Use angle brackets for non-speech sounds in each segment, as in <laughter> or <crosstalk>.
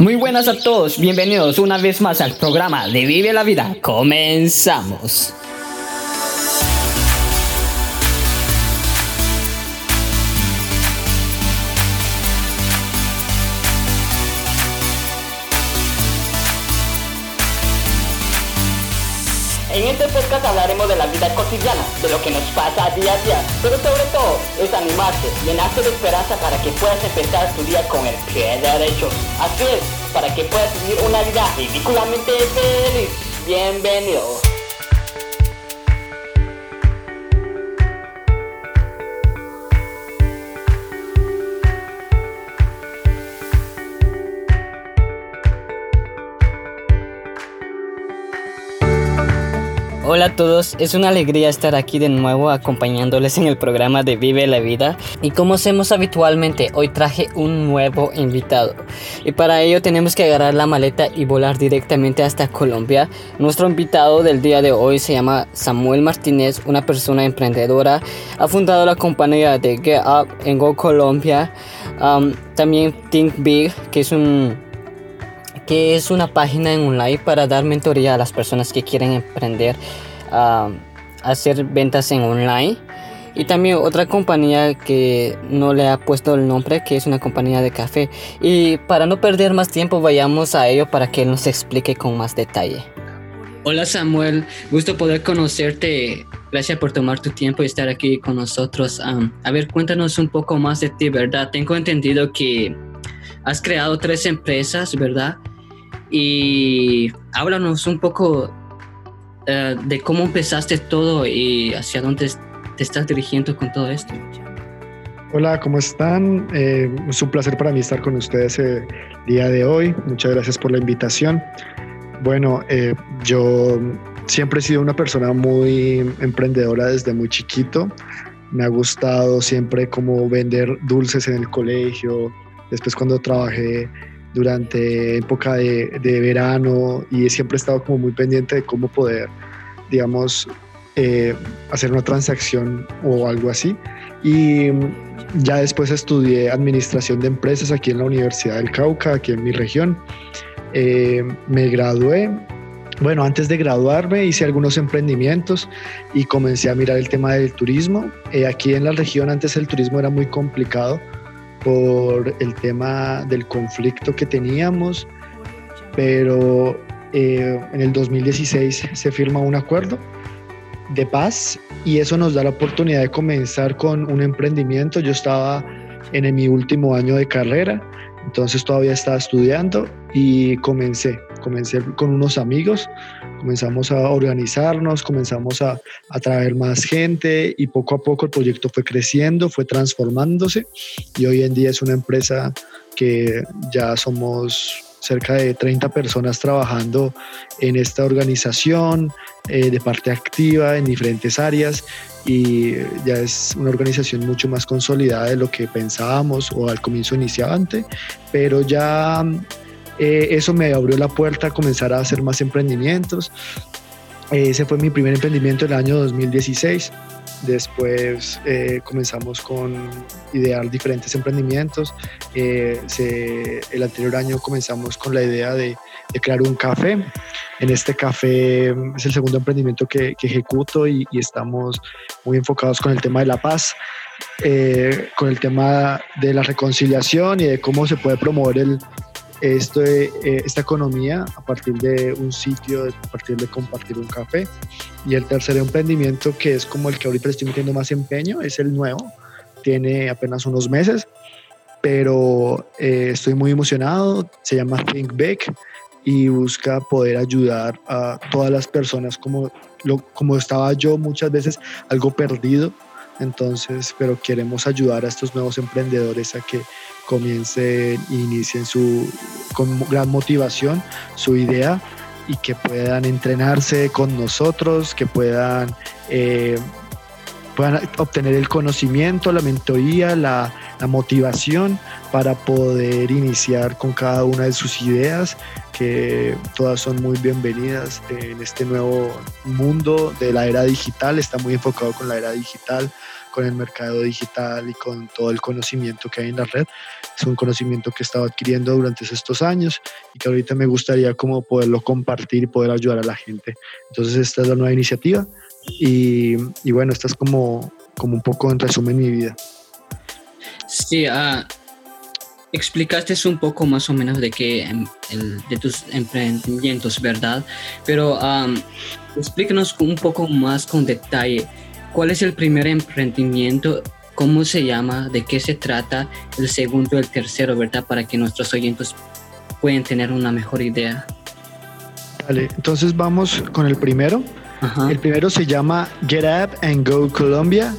Muy buenas a todos, bienvenidos una vez más al programa de Vive la Vida. Comenzamos. Hablaremos de la vida cotidiana, de lo que nos pasa día a día, pero sobre todo es animarte, llenarte de esperanza para que puedas empezar tu día con el pie derecho. Así es, para que puedas vivir una vida ridículamente feliz. Bienvenido. Hola a todos, es una alegría estar aquí de nuevo acompañándoles en el programa de Vive la Vida. Y como hacemos habitualmente, hoy traje un nuevo invitado. Y para ello tenemos que agarrar la maleta y volar directamente hasta Colombia. Nuestro invitado del día de hoy se llama Samuel Martínez, una persona emprendedora, ha fundado la compañía de Get Up en Go Colombia, también Think Big, que es un que es una página en online para dar mentoría a las personas que quieren emprender a hacer ventas en online. Y también otra compañía que no le ha puesto el nombre, que es una compañía de café. Y para no perder más tiempo, vayamos a ello para que él nos explique con más detalle. Hola Samuel, gusto poder conocerte. Gracias por tomar tu tiempo y estar aquí con nosotros. a ver, cuéntanos un poco más de ti, ¿verdad? Tengo entendido que has creado tres empresas, ¿verdad? Y háblanos un poco eh, de cómo empezaste todo y hacia dónde te estás dirigiendo con todo esto. Hola, ¿cómo están? Eh, es un placer para mí estar con ustedes el día de hoy. Muchas gracias por la invitación. Bueno, eh, yo siempre he sido una persona muy emprendedora desde muy chiquito. Me ha gustado siempre como vender dulces en el colegio. Después cuando trabajé durante época de, verano y siempre he estado como muy pendiente de cómo poder, digamos, eh, hacer una transacción o algo así. Y ya después estudié administración de empresas aquí en la Universidad del Cauca, aquí en mi región. Eh, me gradué. Bueno, antes de graduarme hice algunos emprendimientos y comencé a mirar el tema del turismo. Eh, aquí en la región antes el turismo era muy complicado por el tema del conflicto que teníamos, pero eh, en el 2016 se firma un acuerdo de paz y eso nos da la oportunidad de comenzar con un emprendimiento. Yo estaba en mi último año de carrera, entonces todavía estaba estudiando y comencé, comencé con unos amigos comenzamos a organizarnos, comenzamos a, a, traer más gente y poco a poco el proyecto fue creciendo, fue transformándose y hoy en día es una empresa que ya somos cerca de 30 personas trabajando en esta organización eh, de parte activa en diferentes áreas y ya es una organización mucho más consolidada de lo que pensábamos o al comienzo iniciante, pero ya eh, eso me abrió la puerta a comenzar a hacer más emprendimientos. ese fue mi primer emprendimiento en el año 2016. Después eh, comenzamos con idear diferentes emprendimientos. Eh, el anterior año comenzamos con la idea de, crear un café. En este café es el segundo emprendimiento que, ejecuto y, estamos muy enfocados con el tema de la paz, con el tema de la reconciliación y de cómo se puede promover el, esto, eh, esta economía a partir de un sitio, a partir de compartir un café. Y el tercer emprendimiento, que es como el que ahorita estoy metiendo más empeño, es el nuevo. Tiene apenas unos meses, pero eh, estoy muy emocionado. Se llama Think Big y busca poder ayudar a todas las personas como, lo, como estaba yo muchas veces algo perdido. Entonces, pero queremos ayudar a estos nuevos emprendedores a que comiencen, inicien su, con gran motivación su idea y que puedan entrenarse con nosotros, que puedan, eh, puedan obtener el conocimiento, la mentoría, la, la motivación para poder iniciar con cada una de sus ideas, que todas son muy bienvenidas en este nuevo mundo de la era digital, está muy enfocado con la era digital, con el mercado digital y con todo el conocimiento que hay en la red. Es un conocimiento que he estado adquiriendo durante estos años y que ahorita me gustaría como poderlo compartir y poder ayudar a la gente. Entonces esta es la nueva iniciativa y, y bueno, esta es como, como un poco en resumen mi vida. Sí, uh, explicaste un poco más o menos de que em, de tus emprendimientos, ¿verdad? Pero explícanos un poco más con detalle cuál es el primer emprendimiento, cómo se llama, de qué se trata, el segundo, el tercero, ¿verdad? Para que nuestros oyentes puedan tener una mejor idea. Vale, entonces vamos con el primero. El primero se llama Get Up and Go Colombia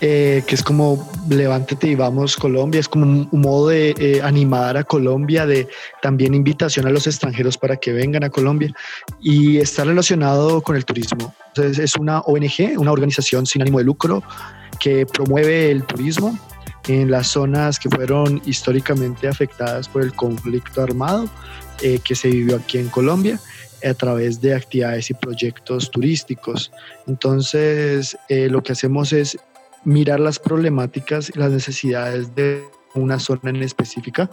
eh, que es como levántate y vamos Colombia, es como un, modo de eh, animar a Colombia, de también invitación a los extranjeros para que vengan a Colombia y está relacionado con el turismo. Entonces es una ONG, una organización sin ánimo de lucro que promueve el turismo en las zonas que fueron históricamente afectadas por el conflicto armado eh, que se vivió aquí en Colombia a través de actividades y proyectos turísticos. Entonces, lo que hacemos es mirar las problemáticas y las necesidades de una zona en específica,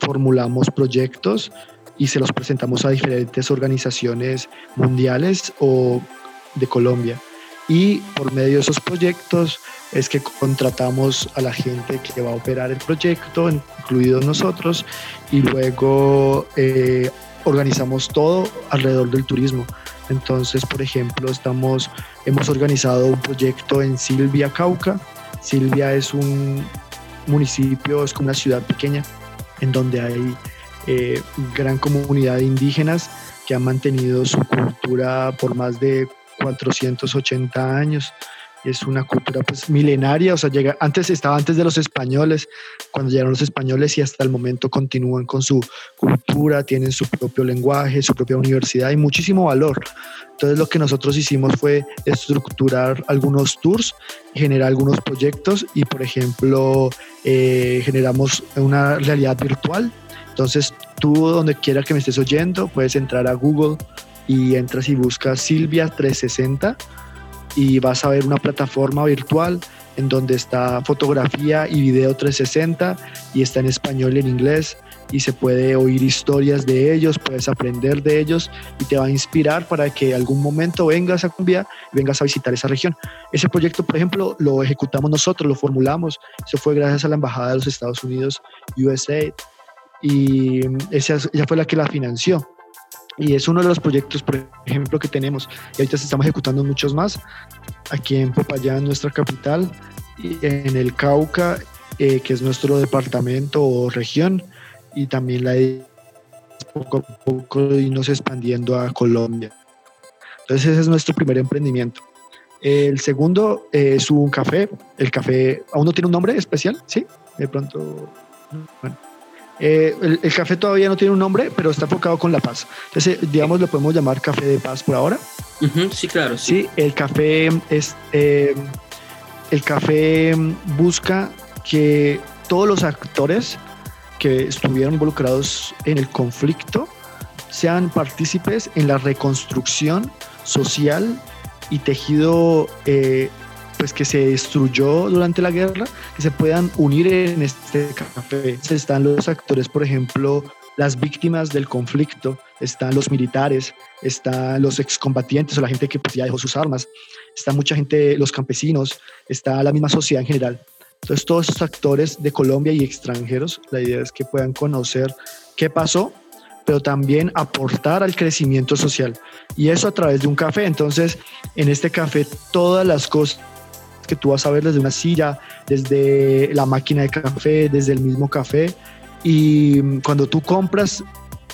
formulamos proyectos y se los presentamos a diferentes organizaciones mundiales o de Colombia. Y por medio de esos proyectos es que contratamos a la gente que va a operar el proyecto, incluidos nosotros, y luego eh, organizamos todo alrededor del turismo. Entonces, por ejemplo, estamos, hemos organizado un proyecto en Silvia, Cauca. Silvia es un municipio, es como una ciudad pequeña en donde hay eh, gran comunidad de indígenas que han mantenido su cultura por más de 480 años es una cultura pues milenaria, o sea, llega, antes estaba antes de los españoles, cuando llegaron los españoles y hasta el momento continúan con su cultura, tienen su propio lenguaje, su propia universidad y muchísimo valor. Entonces lo que nosotros hicimos fue estructurar algunos tours, generar algunos proyectos y por ejemplo eh, generamos una realidad virtual. Entonces tú donde quiera que me estés oyendo puedes entrar a Google y entras y buscas Silvia 360 y vas a ver una plataforma virtual en donde está fotografía y video 360 y está en español y en inglés y se puede oír historias de ellos, puedes aprender de ellos y te va a inspirar para que algún momento vengas a Colombia y vengas a visitar esa región. Ese proyecto, por ejemplo, lo ejecutamos nosotros, lo formulamos, eso fue gracias a la Embajada de los Estados Unidos, USA, y esa, ella fue la que la financió. Y es uno de los proyectos, por ejemplo, que tenemos. Y ahorita estamos ejecutando muchos más. Aquí en Popayán, nuestra capital, y en el Cauca, eh, que es nuestro departamento o región, y también la poco a poco nos expandiendo a Colombia. Entonces ese es nuestro primer emprendimiento. El segundo es un café. El café aún no tiene un nombre especial, ¿sí? De pronto, bueno, eh, el, café todavía no tiene un nombre, pero está enfocado con la paz. Entonces, digamos, lo podemos llamar café de paz por ahora. sí, claro. Sí. el café es. Eh, el café busca que todos los actores que estuvieron involucrados en el conflicto sean partícipes en la reconstrucción social y tejido eh, pues que se destruyó durante la guerra, que se puedan unir en este café. Están los actores, por ejemplo, las víctimas del conflicto, están los militares, están los excombatientes o la gente que pues, ya dejó sus armas, está mucha gente, los campesinos, está la misma sociedad en general. Entonces todos estos actores de Colombia y extranjeros, la idea es que puedan conocer qué pasó, pero también aportar al crecimiento social. Y eso a través de un café. Entonces, en este café todas las cosas que tú vas a ver desde una silla, desde la máquina de café, desde el mismo café. Y cuando tú compras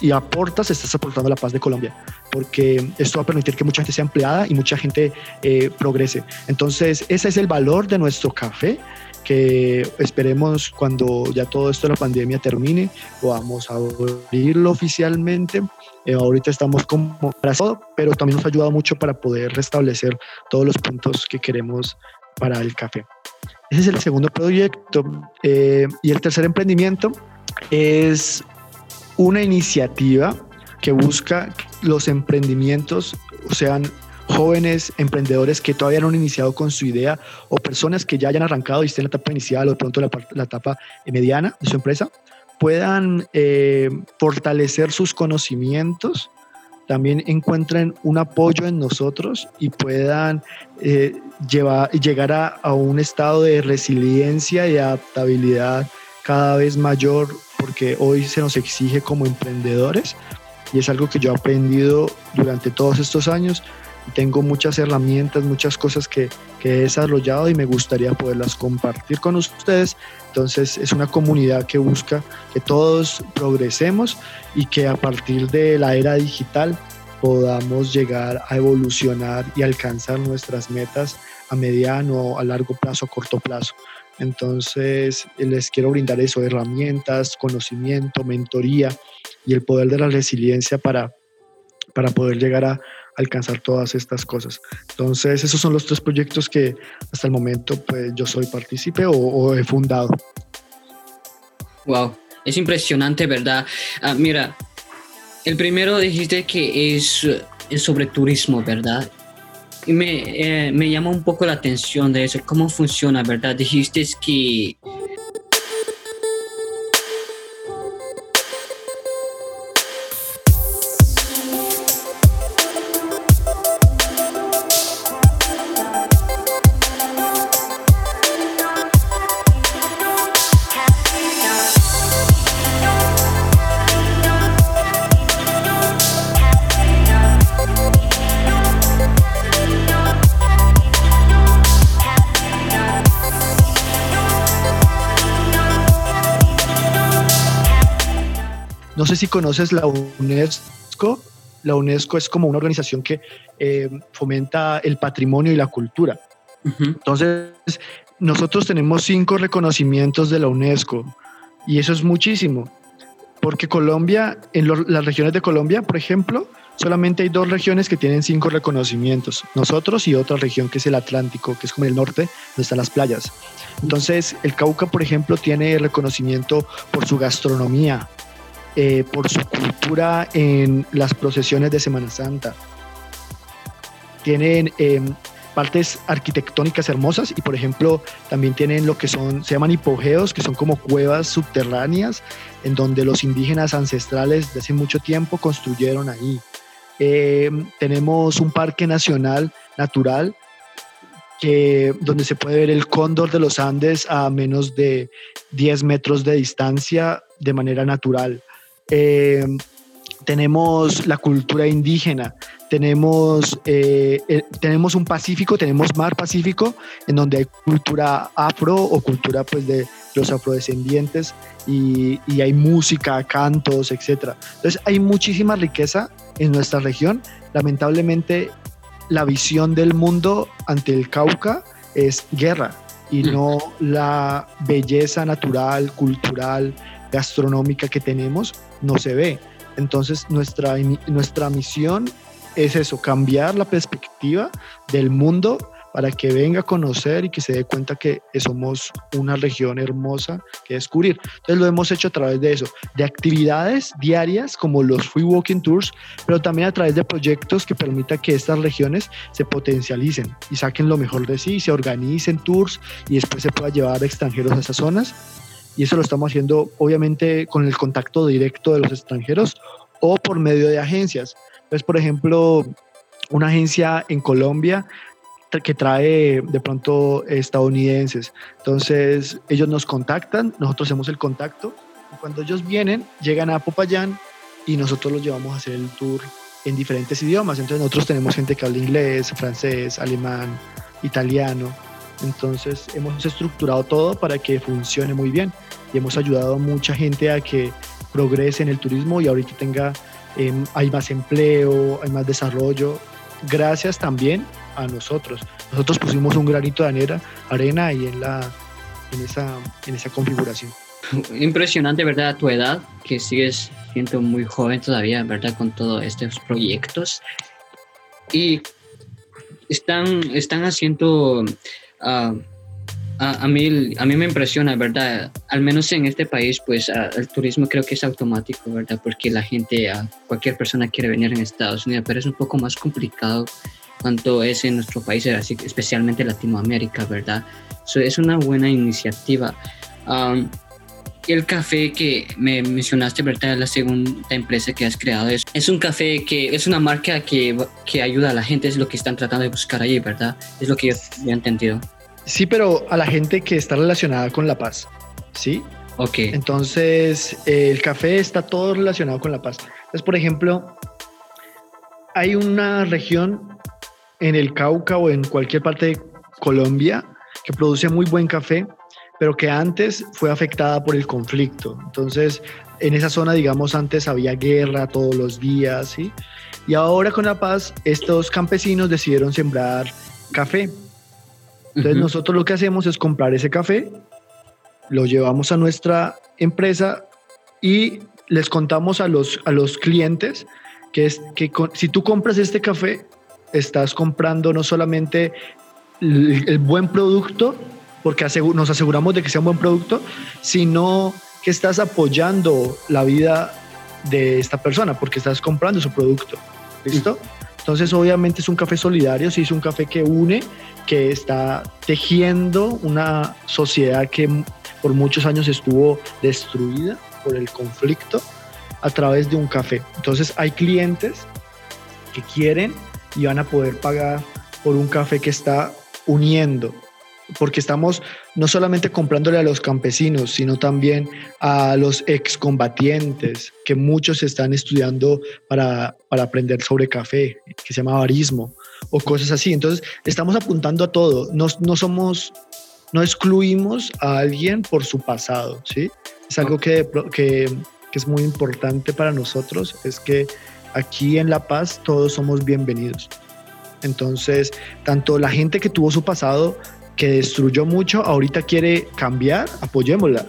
y aportas, estás aportando la paz de Colombia, porque esto va a permitir que mucha gente sea empleada y mucha gente eh, progrese. Entonces, ese es el valor de nuestro café que esperemos cuando ya todo esto de la pandemia termine, podamos abrirlo oficialmente. Eh, ahorita estamos como para todo, pero también nos ha ayudado mucho para poder restablecer todos los puntos que queremos para el café. Ese es el segundo proyecto. Eh, y el tercer emprendimiento es una iniciativa que busca los emprendimientos sean jóvenes emprendedores que todavía no han iniciado con su idea o personas que ya hayan arrancado y estén en la etapa inicial o de pronto la, la etapa mediana de su empresa, puedan eh, fortalecer sus conocimientos, también encuentren un apoyo en nosotros y puedan eh, llevar, llegar a, a, un estado de resiliencia y adaptabilidad cada vez mayor, porque hoy se nos exige como emprendedores y es algo que yo he aprendido durante todos estos años tengo muchas herramientas, muchas cosas que, que, he desarrollado y me gustaría poderlas compartir con ustedes. Entonces es una comunidad que busca que todos progresemos y que a partir de la era digital podamos llegar a evolucionar y alcanzar nuestras metas a mediano, a largo plazo, a corto plazo. Entonces les quiero brindar eso, herramientas, conocimiento, mentoría y el poder de la resiliencia para, para poder llegar a, alcanzar todas estas cosas. Entonces, esos son los tres proyectos que hasta el momento pues, yo soy partícipe o, he fundado. Wow, es impresionante, ¿verdad? Ah, mira, el primero dijiste que es, sobre turismo, ¿verdad? Y me, eh, me llama un poco la atención de eso, cómo funciona, ¿verdad? Dijiste que sé si conoces la UNESCO. La UNESCO es como una organización que eh, fomenta el patrimonio y la cultura. Entonces, nosotros tenemos cinco reconocimientos de la UNESCO y eso es muchísimo, porque Colombia, en las regiones de Colombia, por ejemplo, solamente hay dos regiones que tienen cinco reconocimientos, nosotros y otra región que es el Atlántico, que es como el norte, donde están las playas. Entonces, el Cauca, por ejemplo, tiene reconocimiento por su gastronomía, eh, por su cultura en las procesiones de Semana Santa. Tienen em, partes arquitectónicas hermosas y por ejemplo también tienen lo que son, se llaman hipogeos, que son como cuevas subterráneas en donde los indígenas ancestrales de hace mucho tiempo construyeron ahí. Em, tenemos un parque nacional natural que, donde se puede ver el cóndor de los Andes a menos de 10 metros de distancia de manera natural. Eh, tenemos la cultura indígena, tenemos, eh, tenemos un Pacífico, tenemos mar Pacífico, en donde hay cultura afro o cultura pues de los afrodescendientes y, y hay música, cantos, etc. Entonces hay muchísima riqueza en nuestra región. Lamentablemente la visión del mundo ante el Cauca es guerra y mm. no la belleza natural, cultural, gastronómica que tenemos no se ve. Entonces nuestra, nuestra misión es eso, cambiar la perspectiva del mundo para que venga a conocer y que se dé cuenta que somos una región hermosa que descubrir. Entonces lo hemos hecho a través de eso, de actividades diarias como los free walking tours, pero también a través de proyectos que permitan que estas regiones se potencialicen y saquen lo mejor de sí, se organicen tours y después se pueda llevar a extranjeros a esas zonas y eso lo estamos haciendo obviamente con el contacto directo de los extranjeros o por medio de agencias. Entonces, por ejemplo, una agencia en Colombia que trae de pronto estadounidenses. Entonces, ellos nos contactan, nosotros hacemos el contacto y cuando ellos vienen, llegan a Popayán y nosotros los llevamos a hacer el tour en diferentes idiomas. Entonces, nosotros tenemos gente que habla inglés, francés, alemán, italiano. Entonces hemos estructurado todo para que funcione muy bien y hemos ayudado a mucha gente a que progrese en el turismo y ahorita tenga, em, hay más empleo, hay más desarrollo, gracias también a nosotros. Nosotros pusimos un granito de arena, arena ahí en, la, en, esa, en esa configuración. Impresionante, ¿verdad? A tu edad, que sigues siendo muy joven todavía, ¿verdad? Con todos estos proyectos. Y están, están haciendo a, a, mí, a mí me impresiona, ¿verdad? Al menos en este país, pues el turismo creo que es automático, ¿verdad? Porque la gente, cualquier persona quiere venir en Estados Unidos, pero es un poco más complicado cuanto es en nuestro país, especialmente Latinoamérica, ¿verdad? es una buena iniciativa. Um, el café que me mencionaste, ¿verdad? La segunda empresa que has creado es, es un café que es una marca que, que, ayuda a la gente, es lo que están tratando de buscar allí, ¿verdad? Es lo que yo he entendido. Sí, pero a la gente que está relacionada con la paz, ¿sí? Ok. Entonces, el café está todo relacionado con la paz. Entonces, por ejemplo, hay una región en el Cauca o en cualquier parte de Colombia que produce muy buen café, pero que antes fue afectada por el conflicto. Entonces, en esa zona, digamos, antes había guerra todos los días, ¿sí? Y ahora con la paz, estos campesinos decidieron sembrar café. Entonces, nosotros lo que hacemos es comprar ese café, lo llevamos a nuestra empresa y les contamos a los, a los clientes que, es, que si tú compras este café, estás comprando no solamente el, buen producto, porque nos aseguramos de que sea un buen producto, sino que estás apoyando la vida de esta persona, porque estás comprando su producto. ¿Listo? Entonces, obviamente es un café solidario, sí es un café que une, que está tejiendo una sociedad que por muchos años estuvo destruida por el conflicto a través de un café. Entonces, hay clientes que quieren y van a poder pagar por un café que está uniendo, porque estamos no solamente comprándole a los campesinos, sino también a los excombatientes, que muchos están estudiando para, aprender sobre café, que se llama barismo, o cosas así. Entonces, estamos apuntando a todo, no, no somos, no excluimos a alguien por su pasado, ¿sí? Es algo que, que, que es muy importante para nosotros, es que aquí en La Paz todos somos bienvenidos. Entonces, tanto la gente que tuvo su pasado, que destruyó mucho, ahorita quiere cambiar, apoyémosla.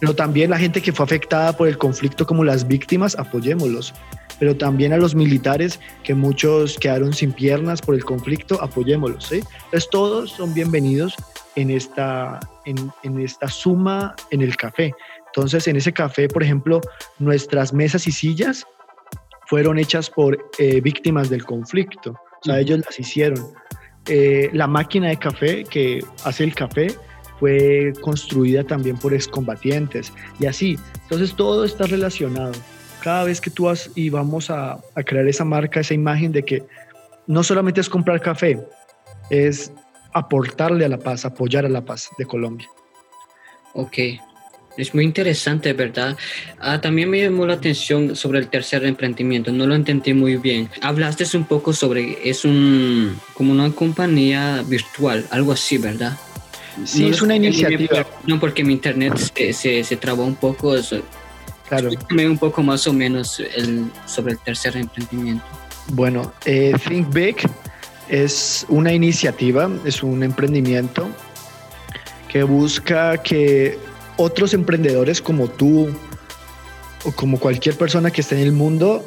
Pero también la gente que fue afectada por el conflicto como las víctimas, apoyémoslos. Pero también a los militares, que muchos quedaron sin piernas por el conflicto, apoyémoslos. ¿sí? Entonces todos son bienvenidos en esta, en, esta suma en el café. Entonces en ese café, por ejemplo, nuestras mesas y sillas fueron hechas por eh, víctimas del conflicto, o sea, ellos las hicieron. Eh, la máquina de café que hace el café fue construida también por excombatientes y así. Entonces todo está relacionado. Cada vez que tú vas y vamos a, a crear esa marca, esa imagen de que no solamente es comprar café, es aportarle a la paz, apoyar a la paz de Colombia. Ok, es muy interesante, ¿verdad? Ah, también me llamó la atención sobre el tercer emprendimiento, no lo entendí muy bien. Hablaste un poco sobre, es un, como una compañía virtual, algo así, ¿verdad? Sí, es una iniciativa. No, porque mi internet se, se, trabó un poco. Eso. Claro. Explícame un poco más o menos el, sobre el tercer emprendimiento. Bueno, eh, Think Big es una iniciativa, es un emprendimiento que busca que otros emprendedores como tú o como cualquier persona que esté en el mundo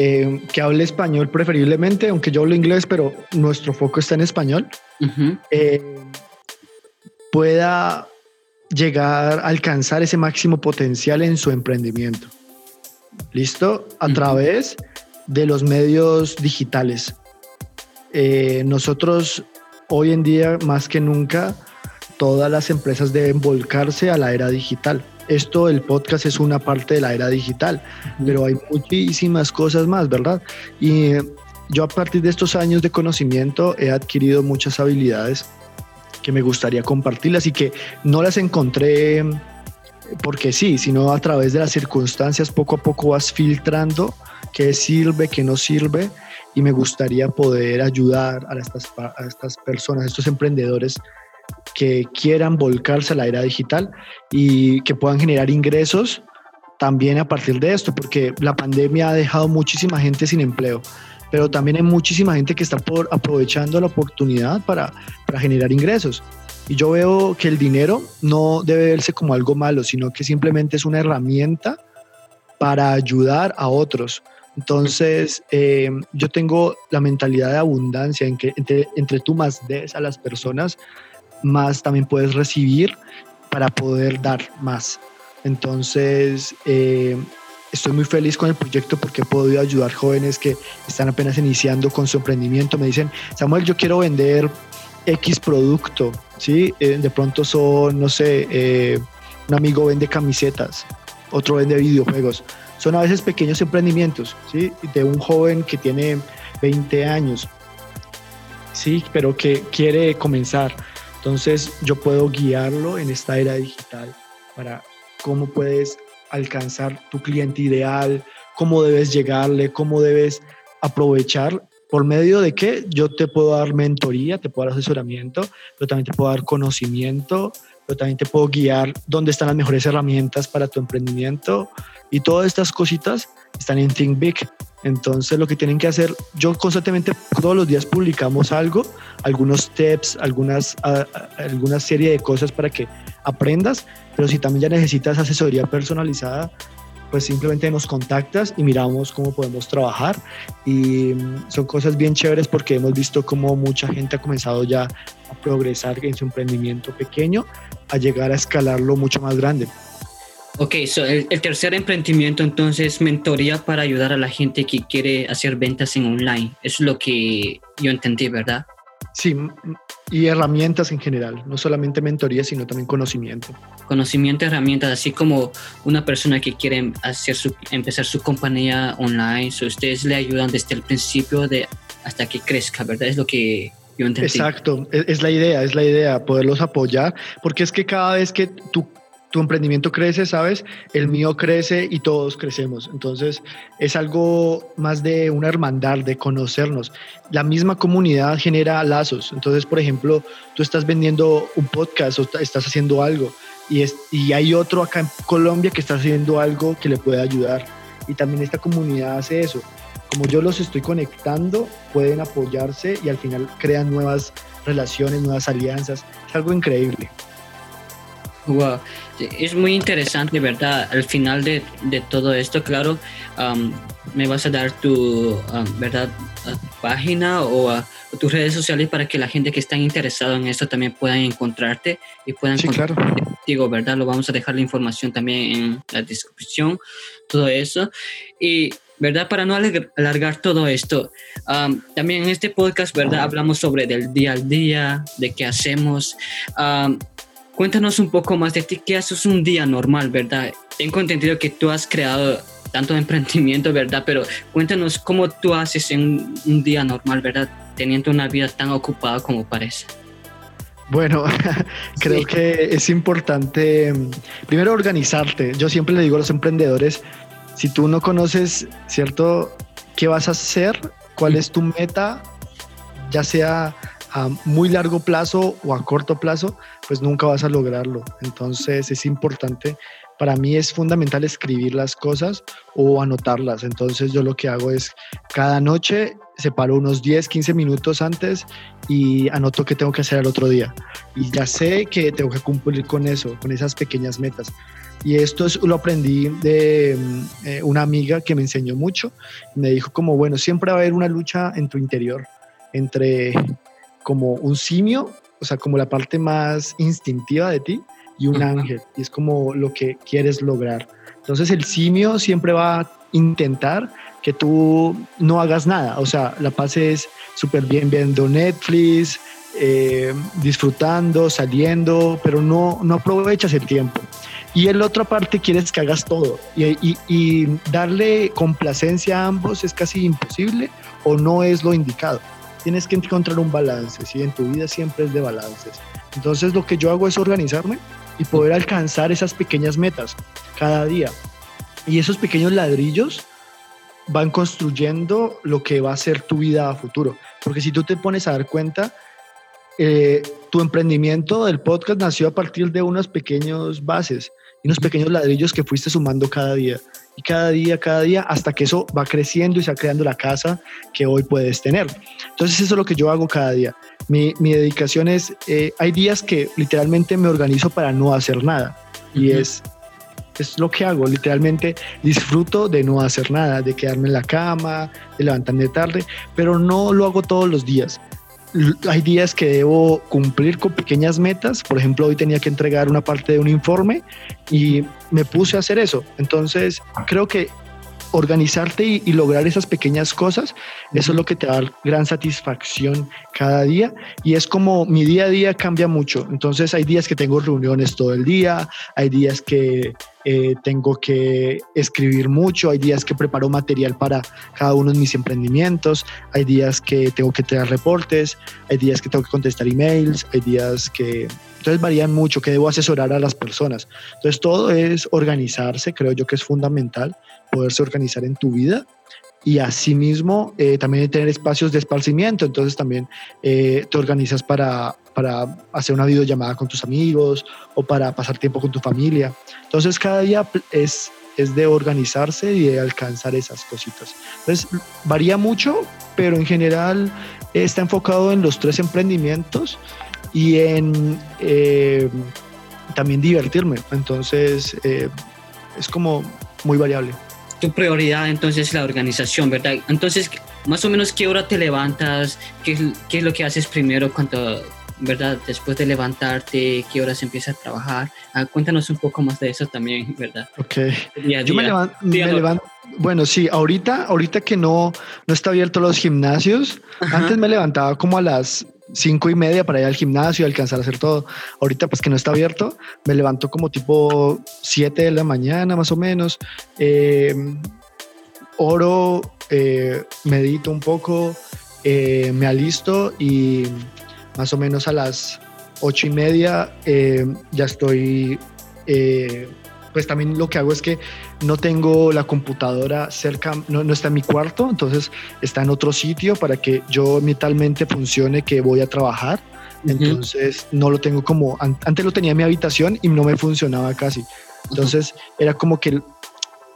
eh, que hable español preferiblemente, aunque yo hablo inglés, pero nuestro foco está en español, eh, pueda llegar a alcanzar ese máximo potencial en su emprendimiento. ¿Listo? A través de los medios digitales. Eh, nosotros hoy en día, más que nunca, todas las empresas deben volcarse a la era digital. Esto, el podcast es una parte de la era digital, pero hay muchísimas cosas más, ¿verdad? Y yo a partir de estos años de conocimiento he adquirido muchas habilidades que me gustaría compartirlas y que no las encontré porque sí, sino a través de las circunstancias poco a poco vas filtrando qué sirve, qué no sirve y me gustaría poder ayudar a estas, a estas personas, a estos emprendedores que quieran volcarse a la era digital y que puedan generar ingresos también a partir de esto, porque la pandemia ha dejado muchísima gente sin empleo, pero también hay muchísima gente que está por, aprovechando la oportunidad para, para generar ingresos. Y yo veo que el dinero no debe verse como algo malo, sino que simplemente es una herramienta para ayudar a otros. Entonces, eh, yo tengo la mentalidad de abundancia en que entre, entre tú más des a las personas, más también puedes recibir para poder dar más. Entonces, eh, estoy muy feliz con el proyecto porque he podido ayudar jóvenes que están apenas iniciando con su emprendimiento. Me dicen, Samuel, yo quiero vender X producto, ¿sí? Eh, de pronto son, no sé, eh, un amigo vende camisetas, otro vende videojuegos. Son a veces pequeños emprendimientos, ¿sí? De un joven que tiene 20 años, ¿sí? Pero que quiere comenzar. Entonces yo puedo guiarlo en esta era digital para cómo puedes alcanzar tu cliente ideal, cómo debes llegarle, cómo debes aprovechar. Por medio de que yo te puedo dar mentoría, te puedo dar asesoramiento, pero también te puedo dar conocimiento, pero también te puedo guiar dónde están las mejores herramientas para tu emprendimiento y todas estas cositas están en Think Big. Entonces lo que tienen que hacer, yo constantemente todos los días publicamos algo, algunos tips, algunas, alguna serie de cosas para que aprendas, pero si también ya necesitas asesoría personalizada, pues simplemente nos contactas y miramos cómo podemos trabajar. Y mm, son cosas bien chéveres porque hemos visto cómo mucha gente ha comenzado ya a progresar en su emprendimiento pequeño, a llegar a escalarlo mucho más grande. Ok, so el, tercer emprendimiento entonces mentoría para ayudar a la gente que quiere hacer ventas en online. Eso es lo que yo entendí, ¿verdad? Sí, y herramientas en general, no solamente mentoría, sino también conocimiento. Conocimiento, herramientas, así como una persona que quiere hacer su, empezar su compañía online, so ustedes le ayudan desde el principio de hasta que crezca, ¿verdad? Es lo que yo entendí. Exacto, es, es la idea, es la idea, poderlos apoyar, porque es que cada vez que tú tu emprendimiento crece, ¿sabes? El mío crece y todos crecemos. Entonces es algo más de una hermandad, de conocernos. La misma comunidad genera lazos. Entonces, por ejemplo, tú estás vendiendo un podcast o estás haciendo algo y, es, y hay otro acá en Colombia que está haciendo algo que le puede ayudar. Y también esta comunidad hace eso. Como yo los estoy conectando, pueden apoyarse y al final crean nuevas relaciones, nuevas alianzas. Es algo increíble. Wow, es muy interesante, ¿verdad? Al final de, de todo esto, claro, me vas a dar tu, ¿verdad? página o, tus redes sociales para que la gente que está interesada en esto también puedan encontrarte y puedan sí, claro. contigo, ¿verdad? Lo vamos a dejar la información también en la descripción, todo eso. Y ¿verdad? Para no alargar todo esto, también en este podcast, ¿verdad? Hablamos sobre del día al día, de qué hacemos. Cuéntanos un poco más de ti, qué haces un día normal, ¿verdad? Tengo entendido que tú has creado tanto emprendimiento, ¿verdad? Pero cuéntanos cómo tú haces en un día normal, ¿verdad? Teniendo una vida tan ocupada como parece. Bueno, <laughs> creo que es importante primero organizarte. Yo siempre le digo a los emprendedores, si tú no conoces, ¿cierto? ¿Qué vas a hacer? ¿Cuál es tu meta? Ya sea a muy largo plazo o a corto plazo, pues nunca vas a lograrlo. Entonces es importante, para mí es fundamental escribir las cosas o anotarlas. Entonces yo lo que hago es cada noche separo unos 10, 15 minutos antes y anoto qué tengo que hacer al otro día. Y ya sé que tengo que cumplir con eso, con esas pequeñas metas. Y esto es, lo aprendí de eh, una amiga que me enseñó mucho. Me dijo como, bueno, siempre va a haber una lucha en tu interior entre como un simio, o sea, como la parte más instintiva de ti, y un ángel, y es como lo que quieres lograr. Entonces el simio siempre va a intentar que tú no hagas nada, o sea, la pases súper bien viendo Netflix, eh, disfrutando, saliendo, pero no, no aprovechas el tiempo. Y el otra parte quieres que hagas todo y, y, y darle complacencia a ambos es casi imposible o no es lo indicado tienes que encontrar un balance, ¿sí? En tu vida siempre es de balances. Entonces lo que yo hago es organizarme y poder alcanzar esas pequeñas metas cada día. Y esos pequeños ladrillos van construyendo lo que va a ser tu vida a futuro. Porque si tú te pones a dar cuenta, eh, tu emprendimiento del podcast nació a partir de unas pequeñas bases unos pequeños ladrillos que fuiste sumando cada día y cada día, cada día, hasta que eso va creciendo y se va creando la casa que hoy puedes tener. Entonces eso es lo que yo hago cada día. Mi, mi dedicación es, eh, hay días que literalmente me organizo para no hacer nada y es, es lo que hago, literalmente disfruto de no hacer nada, de quedarme en la cama, de levantarme tarde, pero no lo hago todos los días. Hay días que debo cumplir con pequeñas metas. Por ejemplo, hoy tenía que entregar una parte de un informe y me puse a hacer eso. Entonces, creo que organizarte y, lograr esas pequeñas cosas, eso es lo que te da gran satisfacción cada día y es como mi día a día cambia mucho. Entonces hay días que tengo reuniones todo el día, hay días que eh, tengo que escribir mucho, hay días que preparo material para cada uno de mis emprendimientos, hay días que tengo que traer reportes, hay días que tengo que contestar emails, hay días que... Entonces varían mucho, que debo asesorar a las personas. Entonces todo es organizarse, creo yo que es fundamental poderse organizar en tu vida y asimismo eh, también tener espacios de esparcimiento. Entonces también eh, te organizas para, para hacer una videollamada con tus amigos o para pasar tiempo con tu familia. Entonces cada día es, es de organizarse y de alcanzar esas cositas. Entonces varía mucho, pero en general está enfocado en los tres emprendimientos y en eh, también divertirme. Entonces es como muy variable tu prioridad entonces es la organización, ¿verdad? Entonces, más o menos, ¿qué hora te levantas? ¿Qué, qué es lo que haces primero cuando, ¿verdad? Después de levantarte, ¿qué horas empiezas a trabajar? Ah, cuéntanos un poco más de eso también, ¿verdad? Ok. Yo me, levanto, bueno, sí, ahorita, ahorita que no, no está abierto los gimnasios, antes me levantaba como a las cinco y media para ir al gimnasio y alcanzar a hacer todo. Ahorita, pues que no está abierto, me levanto como tipo 7 de la mañana, más o menos. Eh, oro, eh, medito un poco, eh, me alisto y más o menos a las ocho y media ya estoy pues también lo que hago es que no tengo la computadora cerca, no, no, está en mi cuarto, entonces está en otro sitio para que yo mentalmente funcione que voy a trabajar. Entonces no lo tengo como, antes lo tenía en mi habitación y no me funcionaba casi. Entonces era como que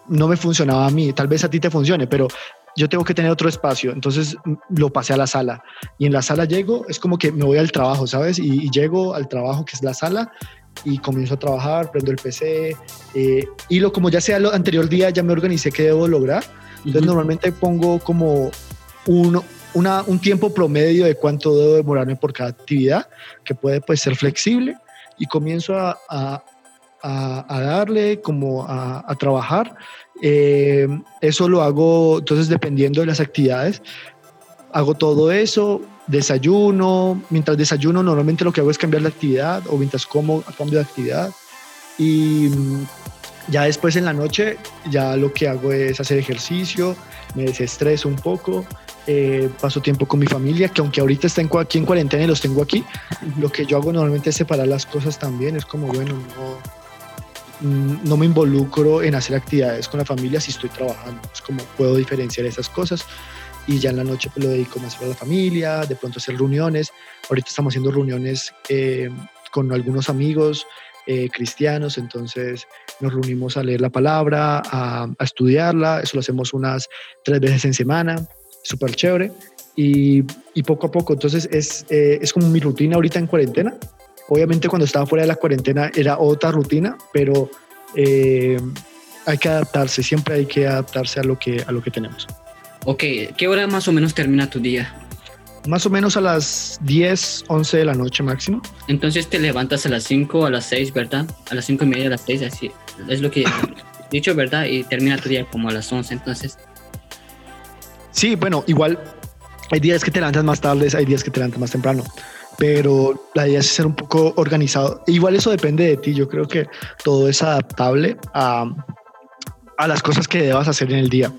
no me funcionaba a mí, tal vez a ti te funcione, pero yo tengo que tener otro espacio, entonces lo pasé a la sala y en la sala llego, es como que me voy al trabajo, ¿sabes? Y, y llego al trabajo que es la sala y comienzo a trabajar, prendo el PC eh, y lo como ya sea el anterior día ya me organicé qué debo lograr. Entonces normalmente pongo como uno, una, un tiempo promedio de cuánto debo demorarme por cada actividad, que puede pues ser flexible y comienzo a, a, a, darle como a, trabajar. Eh, eso lo hago entonces dependiendo de las actividades. Hago todo eso, desayuno, mientras desayuno normalmente lo que hago es cambiar la actividad o mientras como cambio de actividad. Y mm, ya después en la noche ya lo que hago es hacer ejercicio, me desestreso un poco, eh, paso tiempo con mi familia, que aunque ahorita estén aquí en cuarentena y los tengo aquí, lo que yo hago normalmente es separar las cosas también, es como, bueno, no, mm, no me involucro en hacer actividades con la familia si estoy trabajando, es como puedo diferenciar esas cosas y ya en la noche pues, lo dedico más a la familia, de pronto hacer reuniones. Ahorita estamos haciendo reuniones eh, con algunos amigos eh, cristianos, entonces nos reunimos a leer la palabra, a, estudiarla, eso lo hacemos unas tres veces en semana, súper chévere. Y, y, poco a poco, entonces es, eh, es como mi rutina ahorita en cuarentena. Obviamente cuando estaba fuera de la cuarentena era otra rutina, pero hay que adaptarse, siempre hay que adaptarse a lo que, a lo que tenemos. Ok, ¿qué hora más o menos termina tu día? Más o menos a las 10, 11 de la noche máximo. Entonces te levantas a las 5, a las 6, ¿verdad? A las 5 y media, a las 6, así. Es lo que he <laughs> dicho, ¿verdad? Y termina tu día como a las 11, entonces. Sí, bueno, igual hay días que te levantas más tarde, hay días que te levantas más temprano. Pero la idea es ser un poco organizado. Igual eso depende de ti. Yo creo que todo es adaptable a, a las cosas que debas hacer en el día.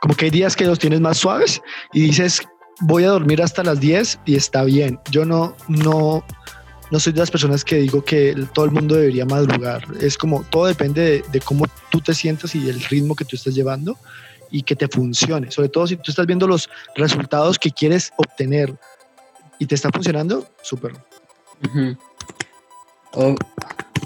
Como que hay días que los tienes más suaves y dices, voy a dormir hasta las 10 y está bien. Yo no, no, no soy de las personas que digo que todo el mundo debería madrugar. Es como, todo depende de, cómo tú te sientas y del ritmo que tú estás llevando y que te funcione. Sobre todo si tú estás viendo los resultados que quieres obtener y te está funcionando, súper.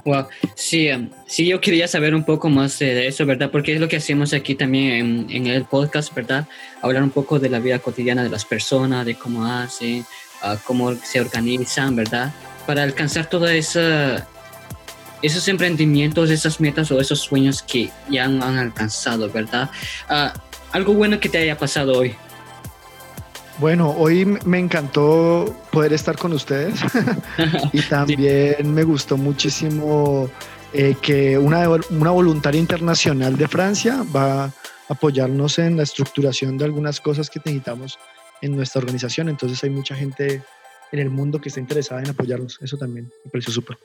Wow, sí, em, sí, yo quería saber un poco más de eso, ¿verdad? Porque es lo que hacemos aquí también en, el podcast, ¿verdad? Hablar un poco de la vida cotidiana de las personas, de cómo hacen, ah, cómo se organizan, ¿verdad? Para alcanzar todos esos emprendimientos, esas metas o esos sueños que ya han, alcanzado, ¿verdad? Ah, algo bueno que te haya pasado hoy. Bueno, hoy me encantó poder estar con ustedes <laughs> y también me gustó muchísimo eh, que una, una voluntaria internacional de Francia va a apoyarnos en la estructuración de algunas cosas que necesitamos en nuestra organización. Entonces hay mucha gente en el mundo que está interesada en apoyarnos. Eso también me pareció súper.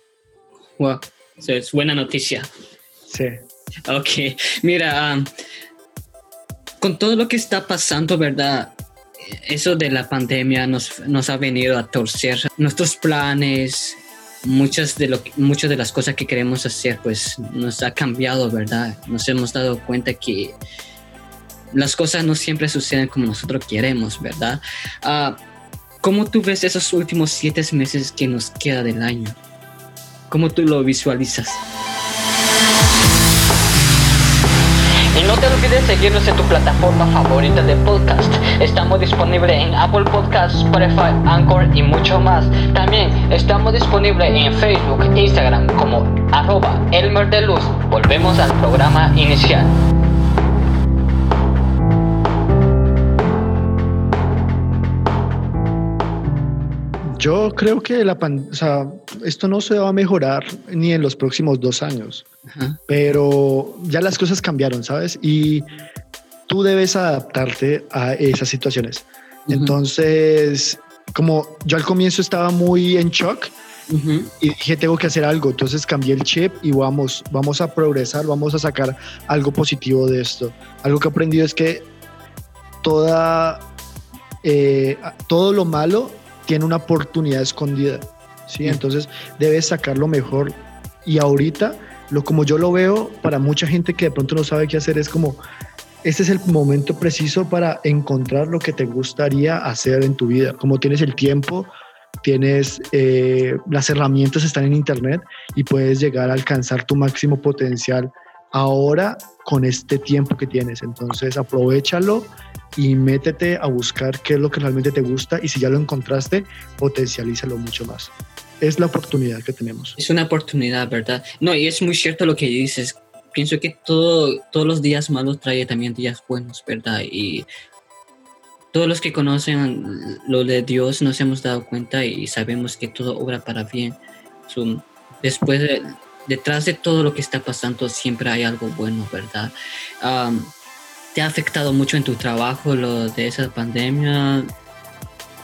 Wow, es buena noticia. Sí. Ok, mira, um, con todo lo que está pasando, ¿verdad? Eso de la pandemia nos, nos ha venido a torcer nuestros planes, muchas de, lo, muchas de las cosas que queremos hacer, pues nos ha cambiado, ¿verdad? Nos hemos dado cuenta que las cosas no siempre suceden como nosotros queremos, ¿verdad? Uh, ¿Cómo tú ves esos últimos siete meses que nos queda del año? ¿Cómo tú lo visualizas? Y no te olvides seguirnos en tu plataforma favorita de podcast. Estamos disponibles en Apple Podcasts, Spotify, Anchor y mucho más. También estamos disponibles en Facebook, Instagram como arroba Elmer. Volvemos al programa inicial. Yo creo que la o sea, esto no se va a mejorar ni en los próximos dos años, pero ya las cosas cambiaron, ¿sabes? Y tú debes adaptarte a esas situaciones. Entonces, como yo al comienzo estaba muy en shock y dije, tengo que hacer algo, entonces cambié el chip y vamos, vamos a progresar, vamos a sacar algo positivo de esto. Algo que he aprendido es que toda, eh, todo lo malo tiene una oportunidad escondida, ¿sí? Entonces debes sacar lo mejor. Y ahorita, lo como yo lo veo, para mucha gente que de pronto no sabe qué hacer, es como, este es el momento preciso para encontrar lo que te gustaría hacer en tu vida, como tienes el tiempo, tienes eh, las herramientas están en internet y puedes llegar a alcanzar tu máximo potencial ahora con este tiempo que tienes. Entonces aprovechalo y métete a buscar qué es lo que realmente te gusta y si ya lo encontraste, potencialízalo mucho más. Es la oportunidad que tenemos. Es una oportunidad, ¿verdad? No, y es muy cierto lo que dices. Pienso que todo, todos los días malos trae también días buenos, ¿verdad? Y todos los que conocen lo de Dios nos hemos dado cuenta y sabemos que todo obra para bien. después de, detrás de todo lo que está pasando siempre hay algo bueno, ¿verdad? ¿Te ha afectado mucho en tu trabajo lo de esa pandemia?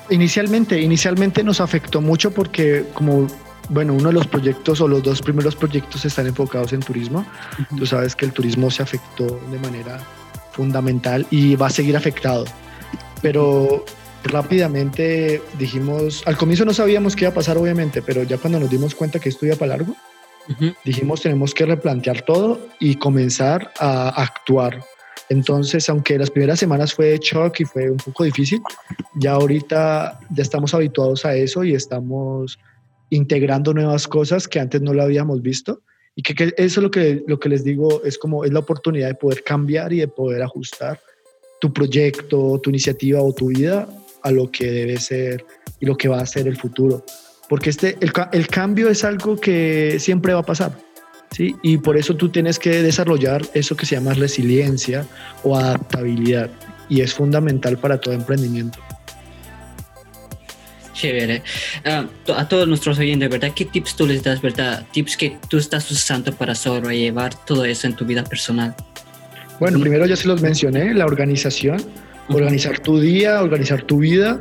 Inicialmente, inicialmente nos afectó mucho porque como bueno, uno de los proyectos o los dos primeros proyectos están enfocados en turismo. Tú sabes que el turismo se afectó de manera fundamental y va a seguir afectado. Pero rápidamente dijimos, al comienzo no sabíamos qué iba a pasar obviamente, pero ya cuando nos dimos cuenta que esto iba para largo, dijimos tenemos que replantear todo y comenzar a actuar entonces, aunque las primeras semanas fue de shock y fue un poco difícil, ya ahorita ya estamos habituados a eso y estamos integrando nuevas cosas que antes no lo habíamos visto. Y que, eso es lo que, lo que les digo, es como es la oportunidad de poder cambiar y de poder ajustar tu proyecto, tu iniciativa o tu vida a lo que debe ser y lo que va a ser el futuro. Porque este, el, el cambio es algo que siempre va a pasar. ¿sí? Y por eso tú tienes que desarrollar eso que se llama resiliencia o adaptabilidad y es fundamental para todo emprendimiento. Chévere. Ah, a todos nuestros oyentes, ¿verdad? ¿Qué tips tú les das, verdad? Tips que tú estás usando para sobrellevar todo eso en tu vida personal. Bueno, primero ya se los mencioné, la organización, organizar tu día, organizar tu vida,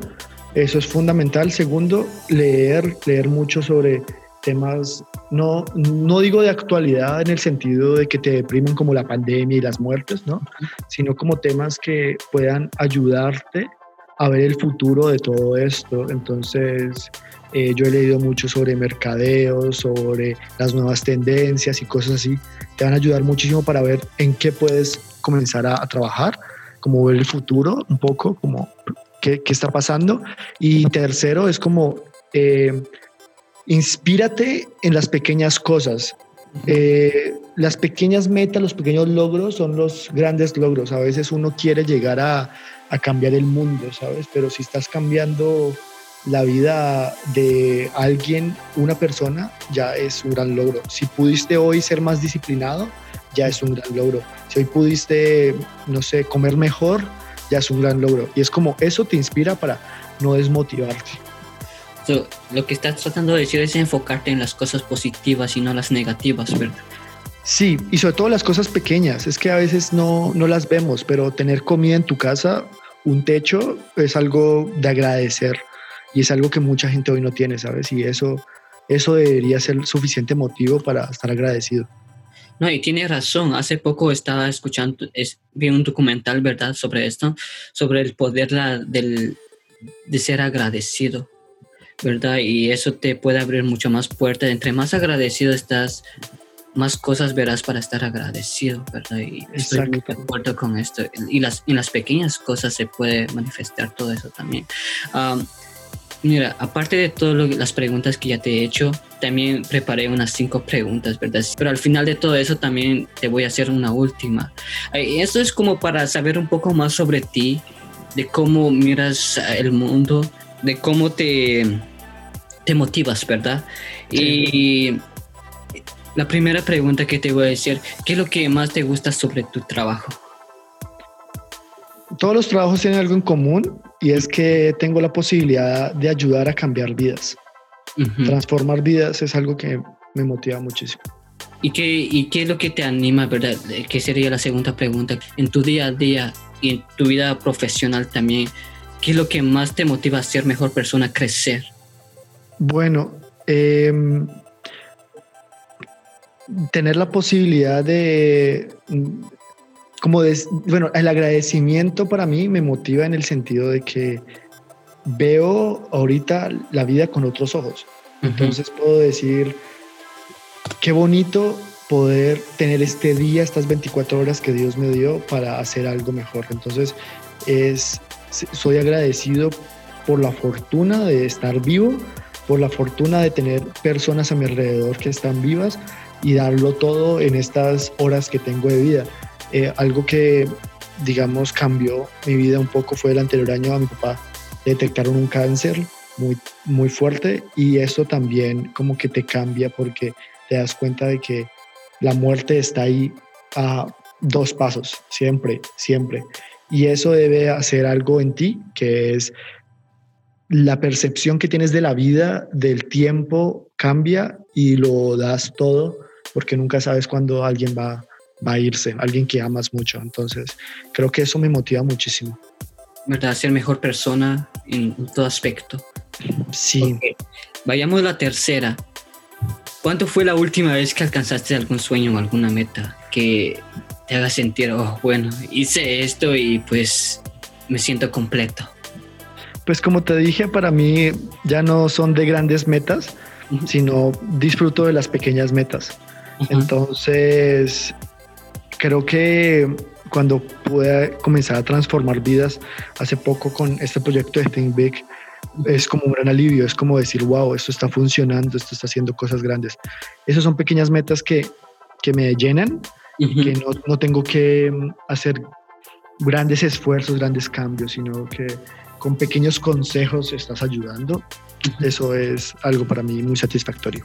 eso es fundamental. Segundo, leer, leer mucho sobre temas, no, no digo de actualidad en el sentido de que te deprimen como la pandemia y las muertes, ¿no? Sino como temas que puedan ayudarte a ver el futuro de todo esto. Entonces, eh, yo he leído mucho sobre mercadeo, sobre las nuevas tendencias y cosas así. Te van a ayudar muchísimo para ver en qué puedes comenzar a, trabajar, como ver el futuro un poco, como qué, qué está pasando. Y tercero, es como eh, inspírate en las pequeñas cosas. Eh, las pequeñas metas, los pequeños logros son los grandes logros. A veces uno quiere llegar a, cambiar el mundo, ¿sabes? Pero si estás cambiando la vida de alguien, una persona, ya es un gran logro. Si pudiste hoy ser más disciplinado, ya es un gran logro. Si hoy pudiste, no sé, comer mejor, ya es un gran logro. Y es como eso te inspira para no desmotivarte. lo que estás tratando de decir es enfocarte en las cosas positivas y no las negativas, ¿verdad? Sí, y sobre todo las cosas pequeñas. Es que a veces no, no las vemos, pero tener comida en tu casa, un techo, es algo de agradecer. Y es algo que mucha gente hoy no tiene, ¿sabes? Y eso, eso debería ser suficiente motivo para estar agradecido. No, y tiene razón. Hace poco estaba escuchando, es, vi un documental, ¿verdad?, sobre esto, sobre el poder del, de ser agradecido, ¿verdad? Y eso te puede abrir mucho más puertas. Entre más agradecido estás, más cosas verás para estar agradecido, ¿verdad? Y estoy muy de acuerdo con esto. Y las, en las pequeñas cosas se puede manifestar todo eso también. Mira, aparte de todas las preguntas que ya te he hecho, también preparé unas cinco preguntas, ¿verdad? Pero al final de todo eso también te voy a hacer una última. Esto es como para saber un poco más sobre ti, de cómo miras el mundo, de cómo te, te motivas, ¿verdad? Y la primera pregunta que te voy a decir, ¿qué es lo que más te gusta sobre tu trabajo? Todos los trabajos tienen algo en común y es que tengo la posibilidad de ayudar a cambiar vidas. Transformar vidas es algo que me motiva muchísimo. ¿Y qué, ¿Y qué es lo que te anima, verdad? ¿Qué sería la segunda pregunta? En tu día a día y en tu vida profesional también, ¿qué es lo que más te motiva a ser mejor persona, a crecer? Bueno, eh, tener la posibilidad de, como de, bueno, el agradecimiento para mí me motiva en el sentido de que veo ahorita la vida con otros ojos. Entonces puedo decir, qué bonito poder tener este día, estas 24 horas que Dios me dio para hacer algo mejor. Entonces, es, soy agradecido por la fortuna de estar vivo, por la fortuna de tener personas a mi alrededor que están vivas y darlo todo en estas horas que tengo de vida. Eh, algo que, digamos, cambió mi vida un poco fue el anterior año a mi papá detectaron un cáncer muy, muy fuerte y eso también como que te cambia porque te das cuenta de que la muerte está ahí a dos pasos, siempre, siempre. Y eso debe hacer algo en ti, que es la percepción que tienes de la vida, del tiempo, cambia y lo das todo porque nunca sabes cuándo alguien va, va a irse, alguien que amas mucho. Entonces, creo que eso me motiva muchísimo. ¿Verdad? Ser mejor persona en, todo aspecto. Sí. Vayamos a la tercera. ¿Cuánto fue la última vez que alcanzaste algún sueño o alguna meta que te haga sentir, oh, bueno, hice esto y pues me siento completo? Pues como te dije, para mí ya no son de grandes metas, sino disfruto de las pequeñas metas. Entonces, creo que cuando pude comenzar a transformar vidas hace poco con este proyecto de Think Big, es como un gran alivio, es como decir, wow, esto está funcionando, esto está haciendo cosas grandes. Esas son pequeñas metas que, que me llenan, que no, no, tengo que hacer grandes esfuerzos, grandes cambios, sino que con pequeños consejos estás ayudando. Eso es algo para mí muy satisfactorio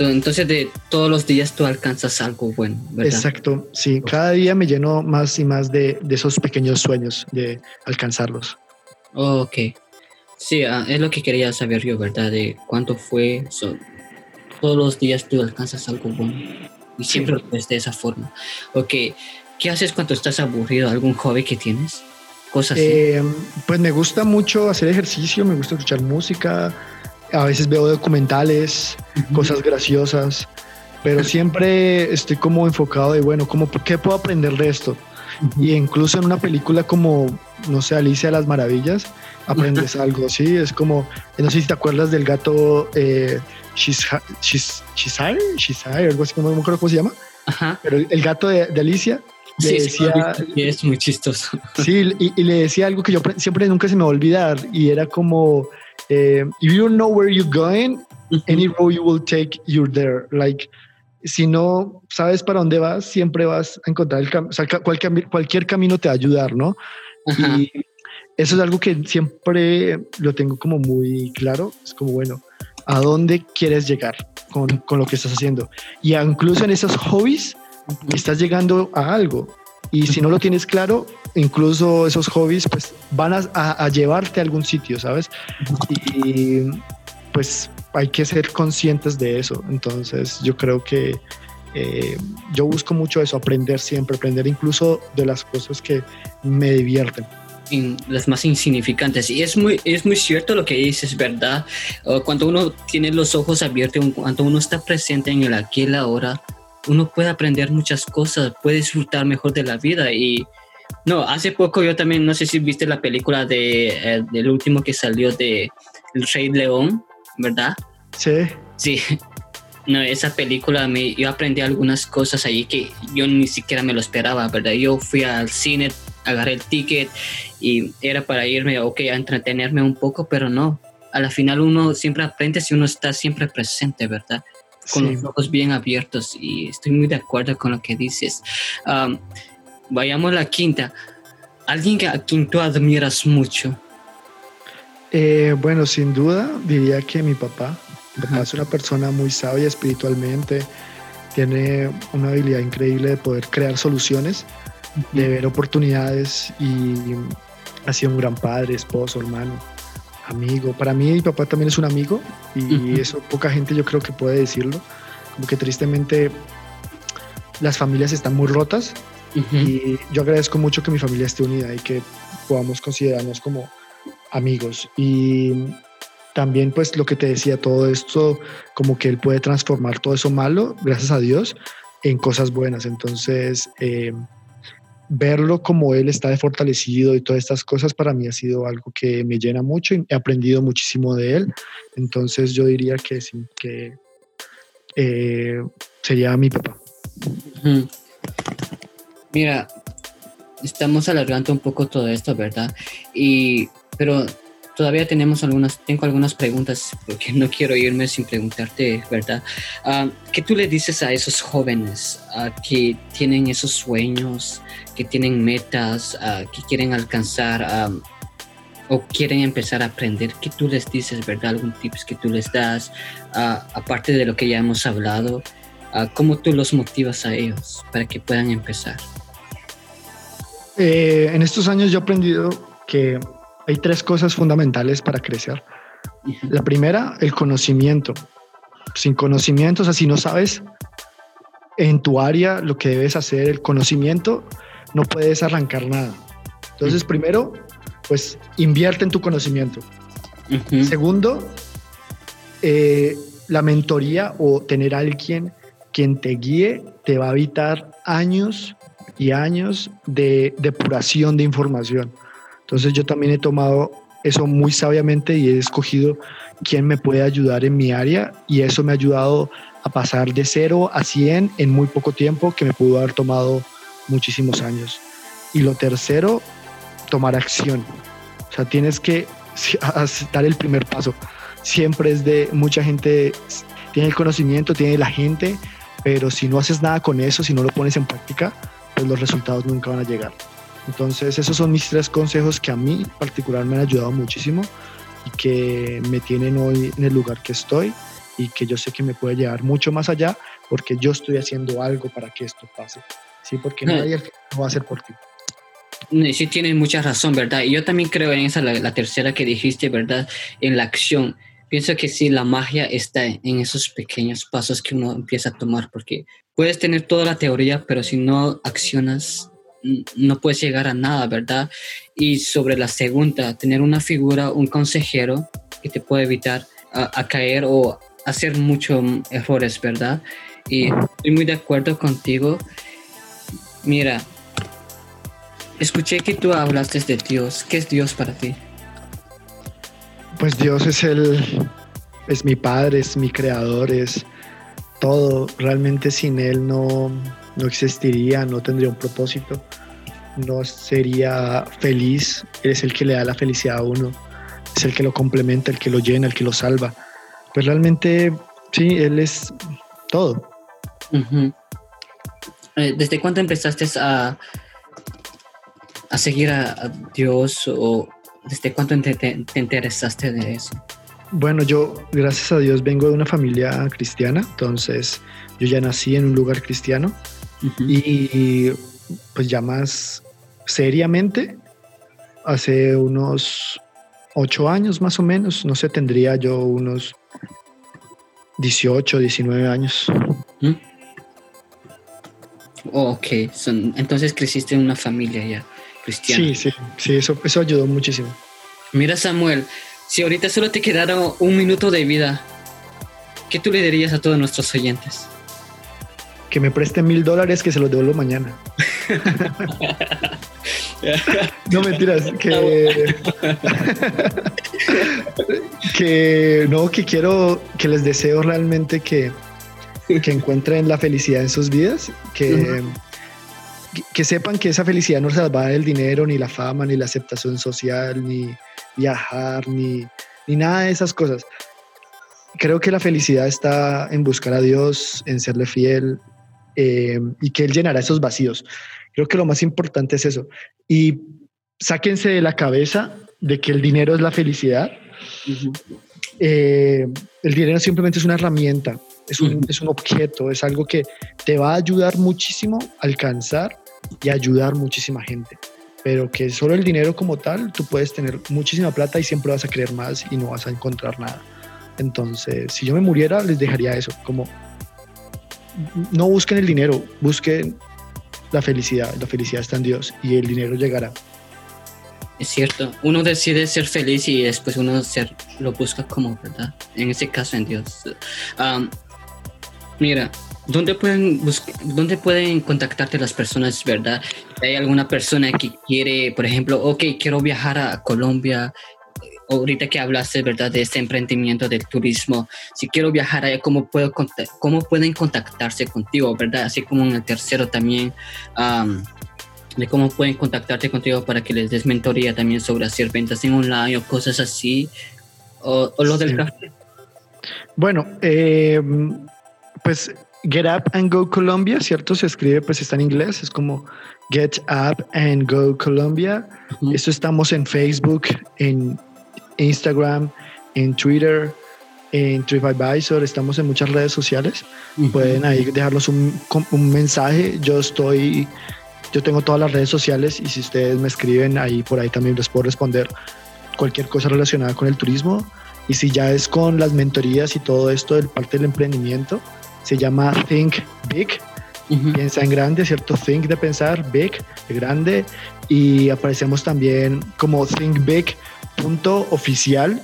entonces de todos los días tú alcanzas algo bueno, ¿verdad? Exacto, sí, cada día me lleno más y más de, esos pequeños sueños, de alcanzarlos. ok, sí, ah, es lo que quería saber yo, ¿verdad? De cuánto fue, todos los días tú alcanzas algo bueno y siempre lo ves de esa forma. Ok, ¿qué haces cuando estás aburrido? ¿Algún hobby que tienes? Cosas así. Eh, pues me gusta mucho hacer ejercicio, me gusta escuchar música, a veces veo documentales, cosas graciosas, pero siempre estoy como enfocado de, bueno, como, ¿qué puedo aprender de esto? Y incluso en una película como, no sé, Alicia de las Maravillas, aprendes algo, ¿sí? Es como, no sé si te acuerdas del gato eh, Shizai, algo así, no me acuerdo cómo se llama, pero el, gato de, Alicia le decía... es muy chistoso. <laughs> Sí, y, y, le decía algo que yo siempre nunca se me va a olvidar, y era como eh, if you don't know where you're going, any road you will take, you're there. Like, si no sabes para dónde vas, siempre vas a encontrar el camino. O sea, cualquier, cualquier camino te va a ayudar, ¿no? Y eso es algo que siempre lo tengo como muy claro. Es como, bueno, ¿a dónde quieres llegar con, con lo que estás haciendo? Y incluso en esos hobbies, estás llegando a algo. Y si no lo tienes claro, incluso esos hobbies pues van a, llevarte a algún sitio, ¿sabes? Y pues hay que ser conscientes de eso. Entonces yo creo que eh, yo busco mucho eso, aprender siempre, aprender incluso de las cosas que me divierten las más insignificantes. Y es muy, es muy cierto lo que dices, ¿verdad? Cuando uno tiene los ojos abiertos, cuando uno está presente en el aquí y la ahora, uno puede aprender muchas cosas, puede disfrutar mejor de la vida. Y no, hace poco yo también, no sé si viste la película de, eh, del último que salió de El Rey León, ¿verdad? Sí. Sí. No, esa película me, yo aprendí algunas cosas allí que yo ni siquiera me lo esperaba, ¿verdad? Yo fui al cine, agarré el ticket y era para irme, ok, a entretenerme un poco, pero no. A la final uno siempre aprende si uno está siempre presente, ¿verdad? Con los ojos bien abiertos y estoy muy de acuerdo con lo que dices. vayamos a la quinta. ¿Alguien a quien tú admiras mucho? Eh, bueno, sin duda diría que mi papá. Mi papá es una persona muy sabia espiritualmente, tiene una habilidad increíble de poder crear soluciones de ver oportunidades y ha sido un gran padre, esposo, hermano, amigo. Para mí mi papá también es un amigo y eso poca gente yo creo que puede decirlo. Como que tristemente las familias están muy rotas y yo agradezco mucho que mi familia esté unida y que podamos considerarnos como amigos. Y también pues lo que te decía, todo esto como que él puede transformar todo eso malo, gracias a Dios, en cosas buenas. Entonces, eh, verlo como él está fortalecido y todas estas cosas para mí ha sido algo que me llena mucho y he aprendido muchísimo de él. Entonces yo diría que sí, que eh, sería mi papá. Mira, estamos alargando un poco todo esto, ¿verdad? Y, pero todavía tenemos algunas, tengo algunas preguntas porque no quiero irme sin preguntarte, ¿verdad? Ah, ¿Qué tú le dices a esos jóvenes uh, que tienen esos sueños, que tienen metas, uh, que quieren alcanzar o quieren empezar a aprender? ¿Qué tú les dices, verdad? ¿Algún tips que tú les das? aparte de lo que ya hemos hablado, ¿cómo tú los motivas a ellos para que puedan empezar? Eh, en estos años yo he aprendido que hay tres cosas fundamentales para crecer. La primera, el conocimiento. Sin conocimiento, o sea, si no sabes en tu área lo que debes hacer, el conocimiento, no puedes arrancar nada. Entonces, primero, pues invierte en tu conocimiento. Segundo, eh, la mentoría o tener a alguien quien te guíe te va a evitar años y años de depuración de información. Entonces yo también he tomado eso muy sabiamente y he escogido quién me puede ayudar en mi área y eso me ha ayudado a pasar de cero a 100 en muy poco tiempo que me pudo haber tomado muchísimos años. Y lo tercero, tomar acción. O sea, tienes que <laughs> dar el primer paso. Siempre es de mucha gente, tiene el conocimiento, tiene la gente, pero si no haces nada con eso, si no lo pones en práctica, pues los resultados nunca van a llegar. Entonces esos son mis tres consejos que a mí particular me han ayudado muchísimo y que me tienen hoy en el lugar que estoy y que yo sé que me puede llevar mucho más allá porque yo estoy haciendo algo para que esto pase. Sí, porque <laughs> nadie lo va a hacer por ti. Sí, tienes mucha razón, ¿verdad? Y yo también creo en esa, la, tercera que dijiste, ¿verdad? En la acción. Pienso que sí, la magia está en esos pequeños pasos que uno empieza a tomar, porque puedes tener toda la teoría, pero si no accionas, no puedes llegar a nada, ¿verdad? Y sobre la segunda, tener una figura, un consejero que te puede evitar a, caer o hacer muchos errores, ¿verdad? Y estoy muy de acuerdo contigo. Mira, escuché que tú hablaste de Dios. ¿Qué es Dios para ti? Pues Dios es el, es mi padre, es mi creador, es todo. Realmente sin él no, no existiría, no tendría un propósito, no sería feliz. Es el que le da la felicidad a uno, es el que lo complementa, el que lo llena, el que lo salva. Pues realmente, sí, Él es todo. Eh, ¿Desde cuándo empezaste a, a seguir a, Dios o desde cuándo te, te interesaste de eso? Bueno, yo, gracias a Dios, vengo de una familia cristiana, entonces yo ya nací en un lugar cristiano y pues ya más seriamente hace unos ocho años más o menos, no sé, tendría yo unos 18, 19 años. ¿Mm? ok, entonces creciste en una familia ya cristiana. Sí, sí, sí, eso, eso ayudó muchísimo. Mira Samuel, si ahorita solo te quedara un minuto de vida, ¿qué tú le dirías a todos nuestros oyentes? Que me presten mil dólares que se los devuelvo mañana. no mentiras, que, <laughs> que no, que quiero, que les deseo realmente que, que encuentren la felicidad en sus vidas, que, que sepan que esa felicidad no se va a dar el dinero, ni la fama, ni la aceptación social, ni viajar, ni, ni nada de esas cosas. Creo que la felicidad está en buscar a Dios, en serle fiel eh, y que Él llenará esos vacíos. Creo que lo más importante es eso. Y sáquense de la cabeza de que el dinero es la felicidad. Eh, el dinero simplemente es una herramienta, es un, es un objeto, es algo que te va a ayudar muchísimo a alcanzar y ayudar muchísima gente pero que solo el dinero como tal, tú puedes tener muchísima plata y siempre vas a querer más y no vas a encontrar nada. Entonces, si yo me muriera, les dejaría eso, como no busquen el dinero, busquen la felicidad, la felicidad está en Dios y el dinero llegará. Es cierto, uno decide ser feliz y después uno ser, lo busca como, ¿verdad? En ese caso en Dios. mira, ¿Dónde pueden, ¿Dónde pueden contactarte las personas, verdad? ¿Hay alguna persona que quiere, por ejemplo, ok, quiero viajar a Colombia? Ahorita que hablaste, ¿verdad? De este emprendimiento del turismo. Si quiero viajar allá, ¿cómo, puedo, cómo pueden contactarse contigo, verdad? Así como en el tercero también, de cómo pueden contactarte contigo para que les des mentoría también sobre hacer ventas en online o cosas así. O, lo del café. Bueno, eh, pues Get Up and Go Colombia, ¿cierto? Se escribe, pues está en inglés, es como Get Up and Go Colombia. Esto estamos en Facebook, en Instagram, en Twitter, en TripAdvisor, estamos en muchas redes sociales. Pueden ahí dejarnos un, un, mensaje. Yo estoy, yo tengo todas las redes sociales y si ustedes me escriben ahí, por ahí también les puedo responder cualquier cosa relacionada con el turismo. Y si ya es con las mentorías y todo esto del parte del emprendimiento, se llama Think Big. Piensa en grande, ¿cierto? Think de pensar, big, de grande. Y aparecemos también como thinkbig.oficial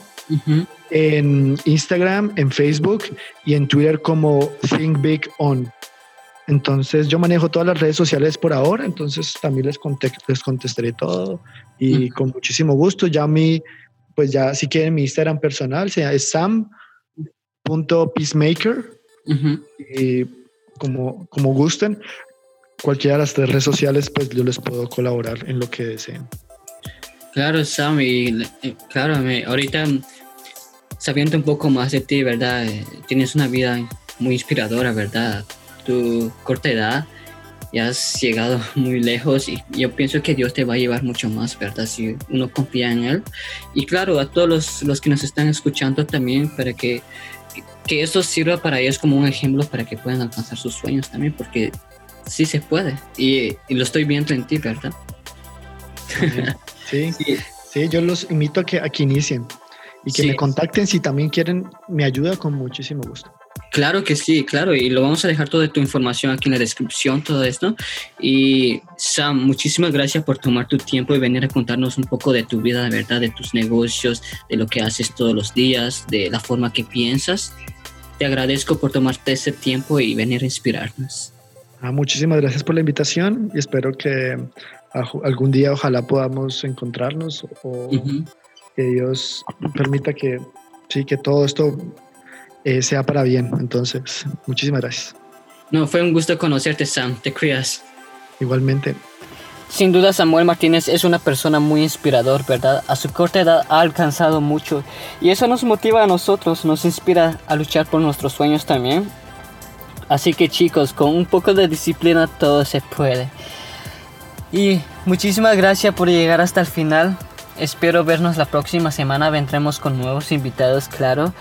en Instagram, en Facebook y en Twitter como Think Big On. Entonces yo manejo todas las redes sociales por ahora, entonces también les, les contestaré todo y con muchísimo gusto. Ya mi, pues ya si quieren mi Instagram personal, sea es sam.peacemaker y como, como gusten, cualquiera de las tres redes sociales, pues yo les puedo colaborar en lo que deseen. Claro, Sam, y eh, claro, ahorita sabiendo un poco más de ti, ¿verdad? Eh, tienes una vida muy inspiradora, ¿verdad? Tu corta edad ya has llegado <laughs> muy lejos y yo pienso que Dios te va a llevar mucho más, ¿verdad? Si uno confía en Él. Y claro, a todos los, los que nos están escuchando también, para que que eso sirva para ellos como un ejemplo para que puedan alcanzar sus sueños también, porque sí se puede. Y, lo estoy viendo en ti, ¿verdad? <laughs> Sí, sí, yo los invito a que, a que inicien y que me contacten si también quieren mi ayuda con muchísimo gusto. Claro que sí, claro, y lo vamos a dejar toda tu información aquí en la descripción, todo esto. Y Sam, muchísimas gracias por tomar tu tiempo y venir a contarnos un poco de tu vida, de verdad, de tus negocios, de lo que haces todos los días, de la forma que piensas. Te agradezco por tomarte ese tiempo y venir a inspirarnos. Ah, muchísimas gracias por la invitación y espero que algún día ojalá podamos encontrarnos o que Dios permita que, sí, que todo esto eh, sea para bien. Entonces, muchísimas gracias. No, fue un gusto conocerte, Sam. Te creas. Igualmente. Sin duda Samuel Martínez es una persona muy inspirador, ¿verdad? A su corta edad ha alcanzado mucho y eso nos motiva a nosotros, nos inspira a luchar por nuestros sueños también. Así que chicos, con un poco de disciplina todo se puede. Y muchísimas gracias por llegar hasta el final. Espero vernos la próxima semana. Vendremos con nuevos invitados, claro.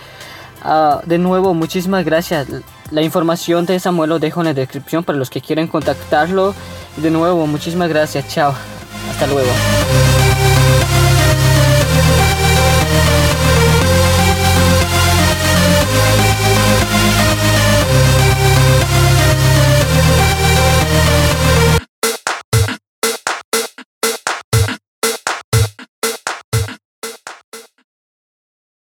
Ah, de nuevo, muchísimas gracias. La información de Samuel lo dejo en la descripción para los que quieren contactarlo. De nuevo, muchísimas gracias. Chao. Hasta luego.